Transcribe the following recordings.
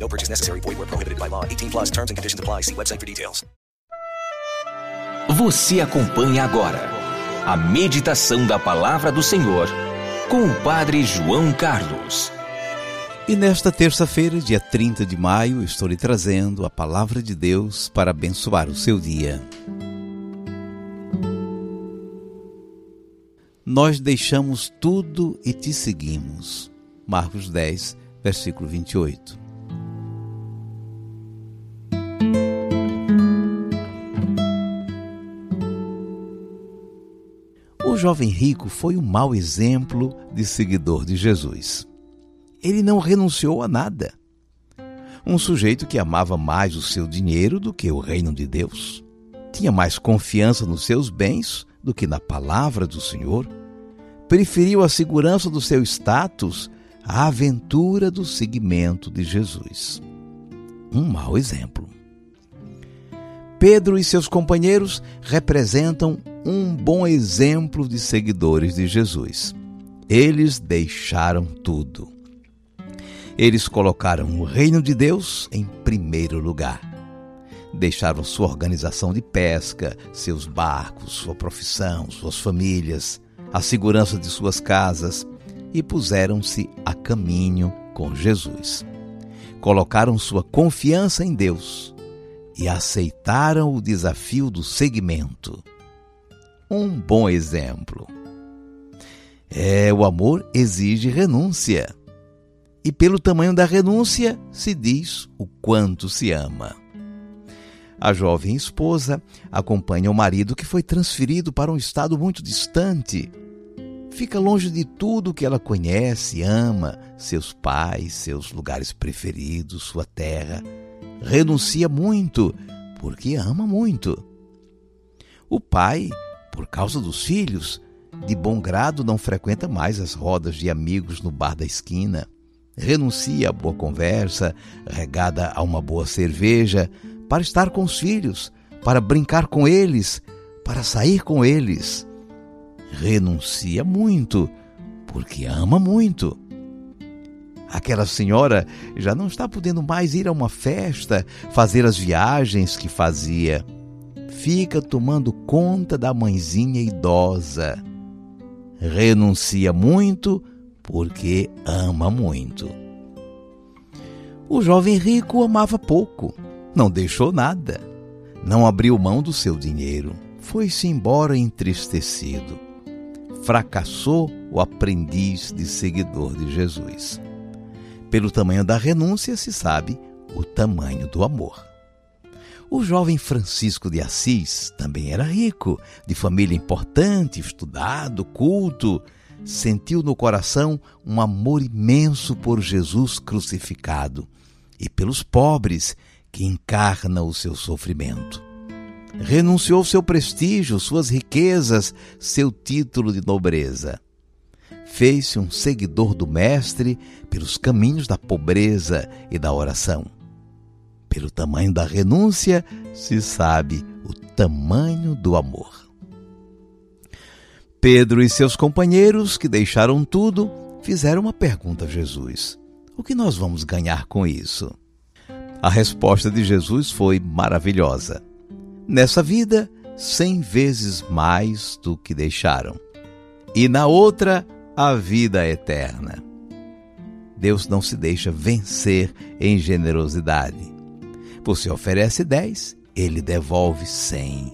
No purchase necessary. Void where prohibited by law. 18 plus terms and conditions apply. See website for details. Você acompanha agora a meditação da palavra do Senhor com o Padre João Carlos. E nesta terça-feira, dia 30 de maio, estou lhe trazendo a palavra de Deus para abençoar o seu dia. Nós deixamos tudo e te seguimos. Marcos 10, versículo 28. Jovem rico foi um mau exemplo de seguidor de Jesus. Ele não renunciou a nada. Um sujeito que amava mais o seu dinheiro do que o reino de Deus, tinha mais confiança nos seus bens do que na palavra do Senhor, preferiu a segurança do seu status à aventura do seguimento de Jesus. Um mau exemplo. Pedro e seus companheiros representam um bom exemplo de seguidores de Jesus. Eles deixaram tudo. Eles colocaram o reino de Deus em primeiro lugar. Deixaram sua organização de pesca, seus barcos, sua profissão, suas famílias, a segurança de suas casas e puseram-se a caminho com Jesus. Colocaram sua confiança em Deus e aceitaram o desafio do segmento. Um bom exemplo. É, o amor exige renúncia. E pelo tamanho da renúncia se diz o quanto se ama. A jovem esposa acompanha o marido que foi transferido para um estado muito distante. Fica longe de tudo que ela conhece, ama, seus pais, seus lugares preferidos, sua terra. Renuncia muito, porque ama muito. O pai, por causa dos filhos, de bom grado não frequenta mais as rodas de amigos no bar da esquina renuncia à boa conversa, regada a uma boa cerveja, para estar com os filhos, para brincar com eles, para sair com eles. Renuncia muito, porque ama muito. Aquela senhora já não está podendo mais ir a uma festa, fazer as viagens que fazia. Fica tomando conta da mãezinha idosa. Renuncia muito, porque ama muito. O jovem rico amava pouco, não deixou nada, não abriu mão do seu dinheiro, foi-se embora entristecido. Fracassou o aprendiz de seguidor de Jesus. Pelo tamanho da renúncia se sabe o tamanho do amor. O jovem Francisco de Assis também era rico, de família importante, estudado, culto, sentiu no coração um amor imenso por Jesus crucificado e pelos pobres que encarna o seu sofrimento. Renunciou seu prestígio, suas riquezas, seu título de nobreza. Fez-se um seguidor do Mestre pelos caminhos da pobreza e da oração. Pelo tamanho da renúncia se sabe o tamanho do amor. Pedro e seus companheiros, que deixaram tudo, fizeram uma pergunta a Jesus: O que nós vamos ganhar com isso? A resposta de Jesus foi maravilhosa. Nessa vida, cem vezes mais do que deixaram. E na outra, a vida eterna. Deus não se deixa vencer em generosidade. Você oferece dez, ele devolve cem.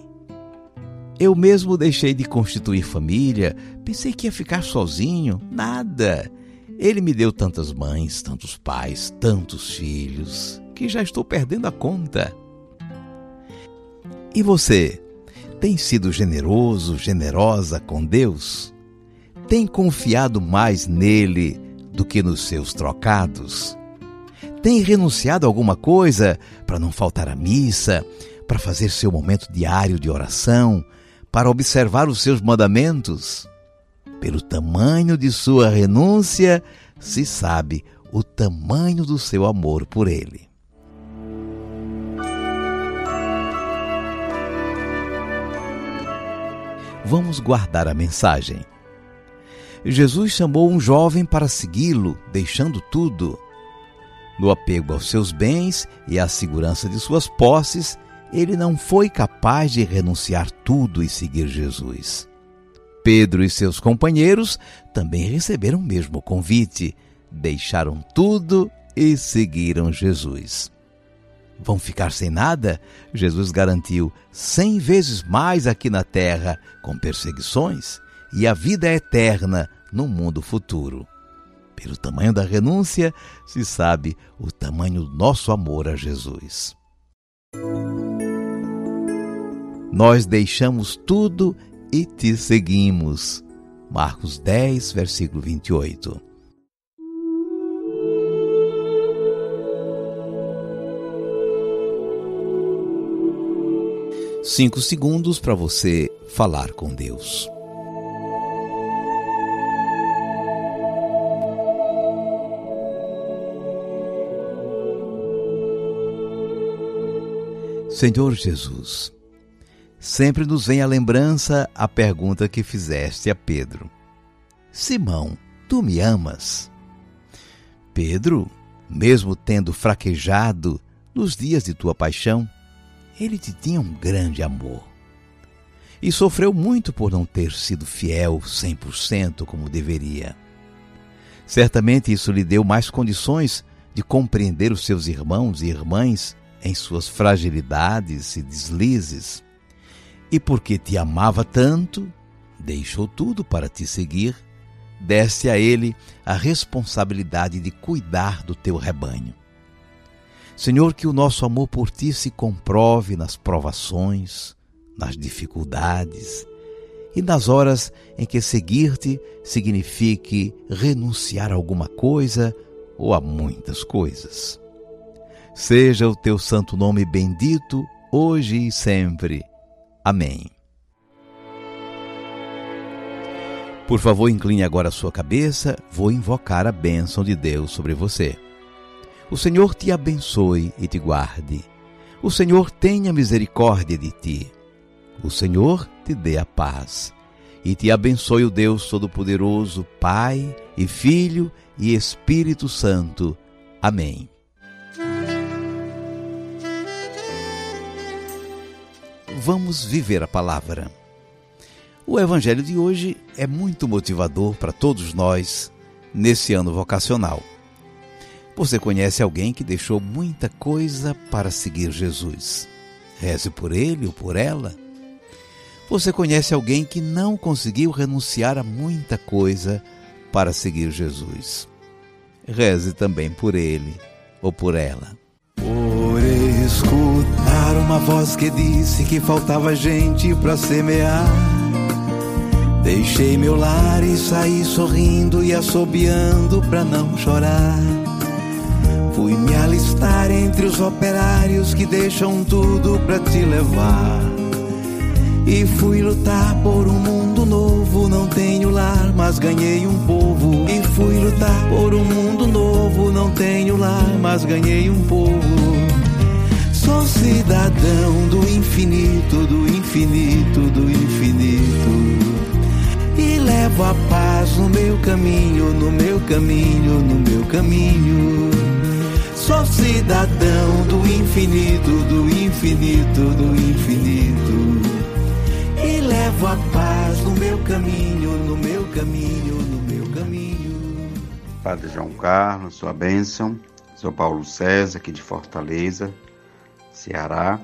Eu mesmo deixei de constituir família, pensei que ia ficar sozinho. Nada. Ele me deu tantas mães, tantos pais, tantos filhos, que já estou perdendo a conta. E você? Tem sido generoso, generosa com Deus? Tem confiado mais nele do que nos seus trocados? Tem renunciado a alguma coisa para não faltar à missa, para fazer seu momento diário de oração, para observar os seus mandamentos. Pelo tamanho de sua renúncia, se sabe o tamanho do seu amor por ele. Vamos guardar a mensagem. Jesus chamou um jovem para segui-lo, deixando tudo. No apego aos seus bens e à segurança de suas posses, ele não foi capaz de renunciar tudo e seguir Jesus. Pedro e seus companheiros também receberam o mesmo convite, deixaram tudo e seguiram Jesus. Vão ficar sem nada? Jesus garantiu cem vezes mais aqui na terra, com perseguições, e a vida é eterna no mundo futuro. Pelo tamanho da renúncia, se sabe o tamanho do nosso amor a Jesus. Nós deixamos tudo e te seguimos. Marcos 10, versículo 28. Cinco segundos para você falar com Deus. Senhor Jesus, sempre nos vem à lembrança a pergunta que fizeste a Pedro: Simão, tu me amas? Pedro, mesmo tendo fraquejado nos dias de tua paixão, ele te tinha um grande amor. E sofreu muito por não ter sido fiel 100% como deveria. Certamente isso lhe deu mais condições de compreender os seus irmãos e irmãs em suas fragilidades e deslizes, e porque te amava tanto, deixou tudo para te seguir, deste a ele a responsabilidade de cuidar do teu rebanho. Senhor, que o nosso amor por ti se comprove nas provações, nas dificuldades e nas horas em que seguir-te signifique renunciar a alguma coisa ou a muitas coisas. Seja o teu santo nome bendito, hoje e sempre. Amém. Por favor, incline agora a sua cabeça, vou invocar a bênção de Deus sobre você. O Senhor te abençoe e te guarde. O Senhor tenha misericórdia de ti. O Senhor te dê a paz. E te abençoe o Deus Todo-Poderoso, Pai e Filho e Espírito Santo. Amém. Vamos viver a palavra. O Evangelho de hoje é muito motivador para todos nós nesse ano vocacional. Você conhece alguém que deixou muita coisa para seguir Jesus? Reze por ele ou por ela. Você conhece alguém que não conseguiu renunciar a muita coisa para seguir Jesus? Reze também por ele ou por ela. Escutar uma voz que disse que faltava gente para semear. Deixei meu lar e saí sorrindo e assobiando pra não chorar. Fui me alistar entre os operários que deixam tudo pra te levar. E fui lutar por um mundo novo. Não tenho lar, mas ganhei um povo. E fui lutar por um mundo novo. Não tenho lar, mas ganhei um povo. Sou cidadão do infinito, do infinito, do infinito. E levo a paz no meu caminho, no meu caminho, no meu caminho. Sou cidadão do infinito, do infinito, do infinito levo a paz no meu caminho, no meu caminho, no meu caminho. Padre João Carlos, sua bênção. Sou Paulo César, aqui de Fortaleza, Ceará.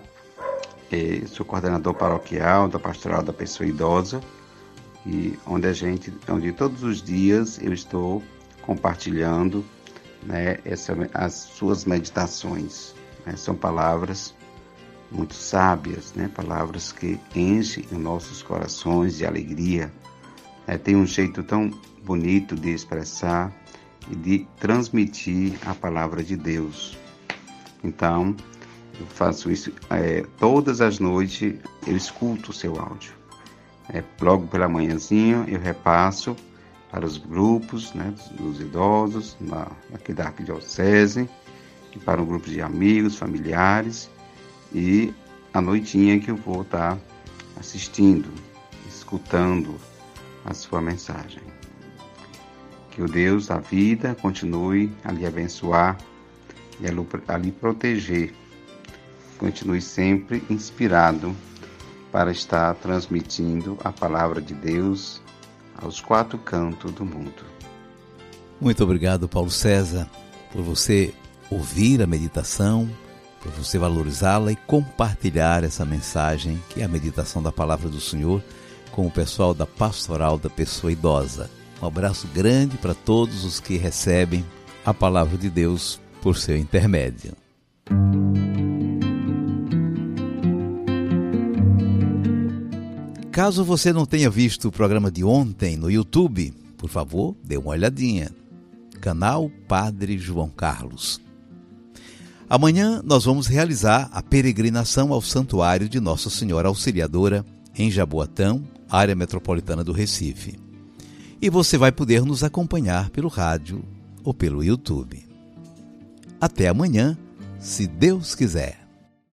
E sou coordenador paroquial da Pastoral da Pessoa Idosa e onde a gente, onde todos os dias eu estou compartilhando né, essa, as suas meditações. Né, são palavras muito sábias, né? palavras que enchem os nossos corações de alegria. É, tem um jeito tão bonito de expressar e de transmitir a palavra de Deus. Então, Eu faço isso é, todas as noites, eu escuto o seu áudio. É, logo pela manhãzinha eu repasso para os grupos né, dos idosos na, aqui da Arquidiocese, para um grupo de amigos, familiares, e a noitinha que eu vou estar assistindo, escutando a sua mensagem. Que o Deus da vida continue a lhe abençoar e a lhe proteger. Continue sempre inspirado para estar transmitindo a palavra de Deus aos quatro cantos do mundo. Muito obrigado, Paulo César, por você ouvir a meditação, por você valorizá-la e compartilhar essa mensagem, que é a meditação da palavra do Senhor, com o pessoal da Pastoral da Pessoa Idosa. Um abraço grande para todos os que recebem a palavra de Deus por seu intermédio. Caso você não tenha visto o programa de ontem no YouTube, por favor, dê uma olhadinha. Canal Padre João Carlos. Amanhã nós vamos realizar a peregrinação ao Santuário de Nossa Senhora Auxiliadora em Jaboatão, área metropolitana do Recife. E você vai poder nos acompanhar pelo rádio ou pelo YouTube. Até amanhã, se Deus quiser.